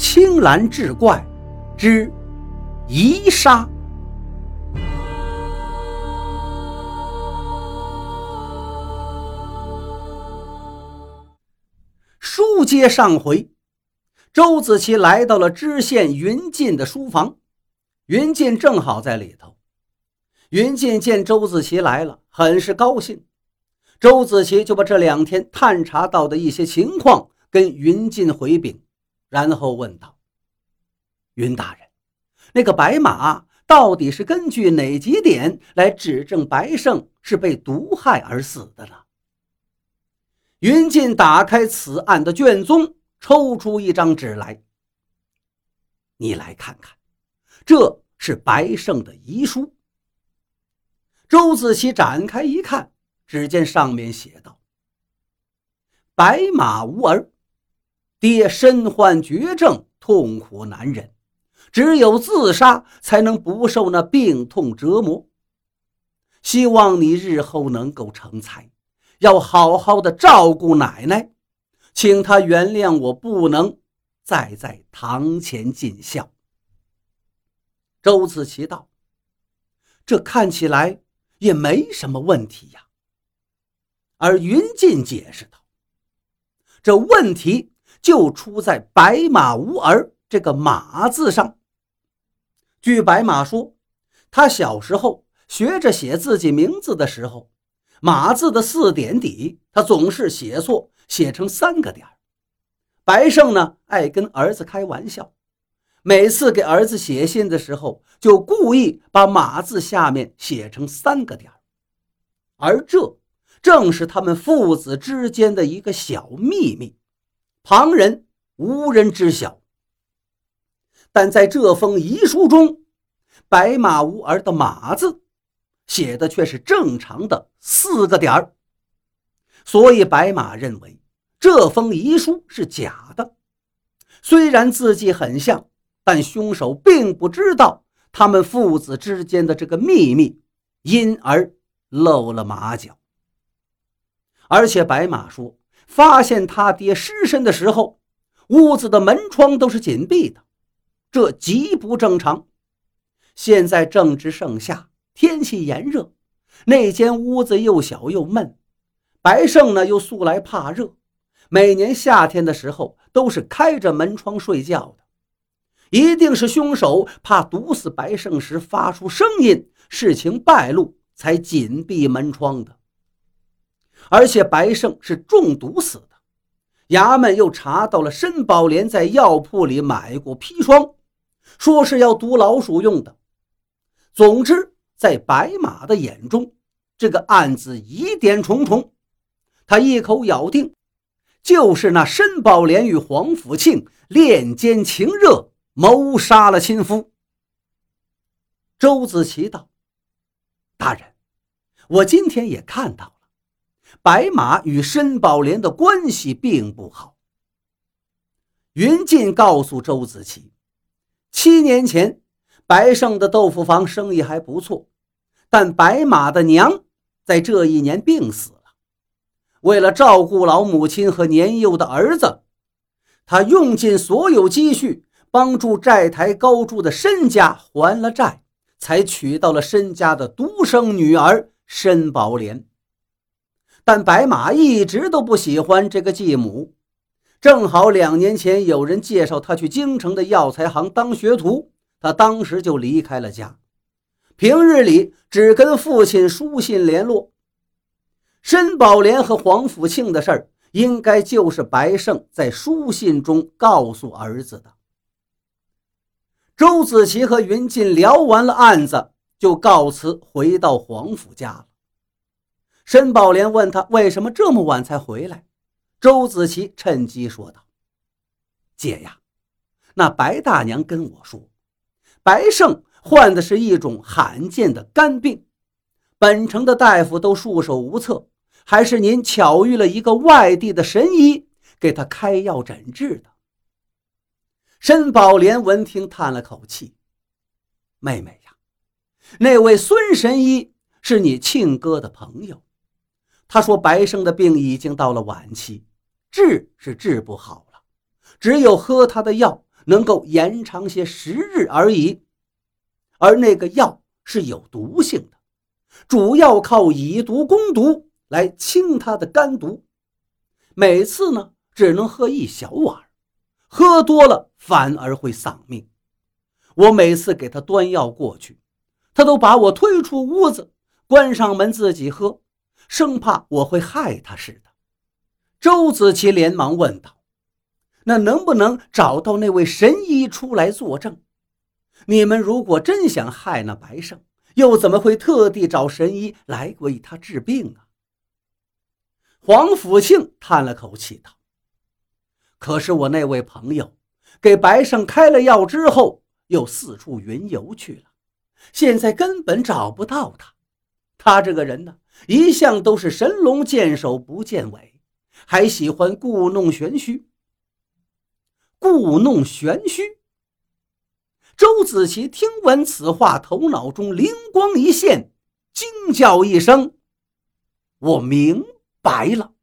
青蓝志怪之遗沙。书接上回，周子琪来到了知县云进的书房，云进正好在里头。云进见周子琪来了，很是高兴。周子琪就把这两天探查到的一些情况跟云进回禀，然后问道：“云大人，那个白马到底是根据哪几点来指证白胜是被毒害而死的呢？”云晋打开此案的卷宗，抽出一张纸来：“你来看看，这是白胜的遗书。”周子琪展开一看。只见上面写道：“白马无儿，爹身患绝症，痛苦难忍，只有自杀才能不受那病痛折磨。希望你日后能够成才，要好好的照顾奶奶，请她原谅我不能再在堂前尽孝。”周子琪道：“这看起来也没什么问题呀。”而云晋解释道：“这问题就出在‘白马无儿’这个‘马’字上。据白马说，他小时候学着写自己名字的时候，‘马’字的四点底，他总是写错，写成三个点白胜呢，爱跟儿子开玩笑，每次给儿子写信的时候，就故意把‘马’字下面写成三个点而这。”正是他们父子之间的一个小秘密，旁人无人知晓。但在这封遗书中，“白马无儿”的“马”字写的却是正常的四个点儿，所以白马认为这封遗书是假的。虽然字迹很像，但凶手并不知道他们父子之间的这个秘密，因而露了马脚。而且白马说，发现他爹尸身的时候，屋子的门窗都是紧闭的，这极不正常。现在正值盛夏，天气炎热，那间屋子又小又闷。白胜呢又素来怕热，每年夏天的时候都是开着门窗睡觉的。一定是凶手怕毒死白胜时发出声音，事情败露，才紧闭门窗的。而且白胜是中毒死的，衙门又查到了申宝莲在药铺里买过砒霜，说是要毒老鼠用的。总之，在白马的眼中，这个案子疑点重重。他一口咬定，就是那申宝莲与黄甫庆恋奸情热，谋杀了亲夫。周子琪道：“大人，我今天也看到了。”白马与申宝莲的关系并不好。云进告诉周子琪，七年前白胜的豆腐坊生意还不错，但白马的娘在这一年病死了。为了照顾老母亲和年幼的儿子，他用尽所有积蓄，帮助债台高筑的申家还了债，才娶到了申家的独生女儿申宝莲。但白马一直都不喜欢这个继母，正好两年前有人介绍他去京城的药材行当学徒，他当时就离开了家，平日里只跟父亲书信联络。申宝莲和黄甫庆的事儿，应该就是白胜在书信中告诉儿子的。周子琪和云锦聊完了案子，就告辞回到黄甫家了。申宝莲问他为什么这么晚才回来，周子琪趁机说道：“姐呀，那白大娘跟我说，白胜患的是一种罕见的肝病，本城的大夫都束手无策，还是您巧遇了一个外地的神医，给他开药诊治的。”申宝莲闻听叹了口气：“妹妹呀，那位孙神医是你庆哥的朋友。”他说：“白胜的病已经到了晚期，治是治不好了，只有喝他的药，能够延长些时日而已。而那个药是有毒性的，主要靠以毒攻毒来清他的肝毒。每次呢，只能喝一小碗，喝多了反而会丧命。我每次给他端药过去，他都把我推出屋子，关上门自己喝，生怕我会害他似的。周子琪连忙问道：“那能不能找到那位神医出来作证？你们如果真想害那白胜，又怎么会特地找神医来为他治病啊？”黄甫庆叹了口气道：“可是我那位朋友给白胜开了药之后。”又四处云游去了，现在根本找不到他。他这个人呢，一向都是神龙见首不见尾，还喜欢故弄玄虚。故弄玄虚。周子琪听闻此话，头脑中灵光一现，惊叫一声：“我明白了。”